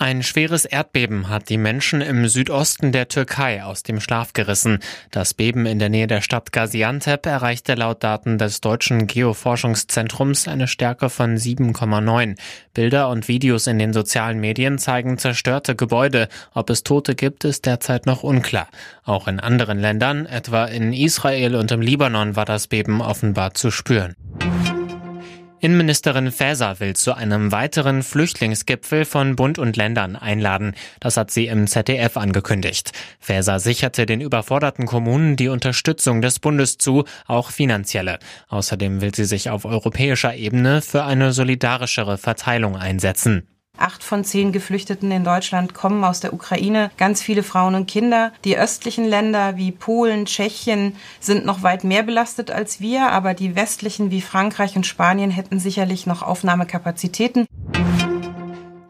Ein schweres Erdbeben hat die Menschen im Südosten der Türkei aus dem Schlaf gerissen. Das Beben in der Nähe der Stadt Gaziantep erreichte laut Daten des deutschen Geoforschungszentrums eine Stärke von 7,9. Bilder und Videos in den sozialen Medien zeigen zerstörte Gebäude. Ob es Tote gibt, ist derzeit noch unklar. Auch in anderen Ländern, etwa in Israel und im Libanon, war das Beben offenbar zu spüren. Innenministerin Faeser will zu einem weiteren Flüchtlingsgipfel von Bund und Ländern einladen. Das hat sie im ZDF angekündigt. Faeser sicherte den überforderten Kommunen die Unterstützung des Bundes zu, auch finanzielle. Außerdem will sie sich auf europäischer Ebene für eine solidarischere Verteilung einsetzen. Acht von zehn Geflüchteten in Deutschland kommen aus der Ukraine, ganz viele Frauen und Kinder. Die östlichen Länder wie Polen, Tschechien sind noch weit mehr belastet als wir, aber die westlichen wie Frankreich und Spanien hätten sicherlich noch Aufnahmekapazitäten.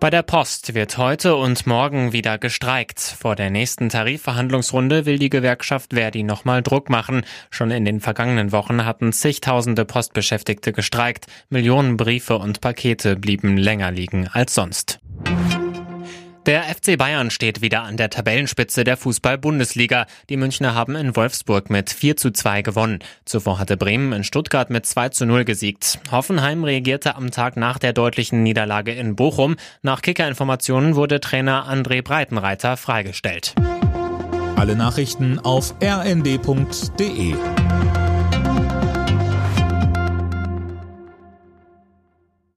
Bei der Post wird heute und morgen wieder gestreikt. Vor der nächsten Tarifverhandlungsrunde will die Gewerkschaft Verdi nochmal Druck machen. Schon in den vergangenen Wochen hatten zigtausende Postbeschäftigte gestreikt. Millionen Briefe und Pakete blieben länger liegen als sonst. Der FC Bayern steht wieder an der Tabellenspitze der Fußball-Bundesliga. Die Münchner haben in Wolfsburg mit 4 zu 2 gewonnen. Zuvor hatte Bremen in Stuttgart mit 2 zu 0 gesiegt. Hoffenheim reagierte am Tag nach der deutlichen Niederlage in Bochum. Nach Kicker-Informationen wurde Trainer André Breitenreiter freigestellt. Alle Nachrichten auf rnd.de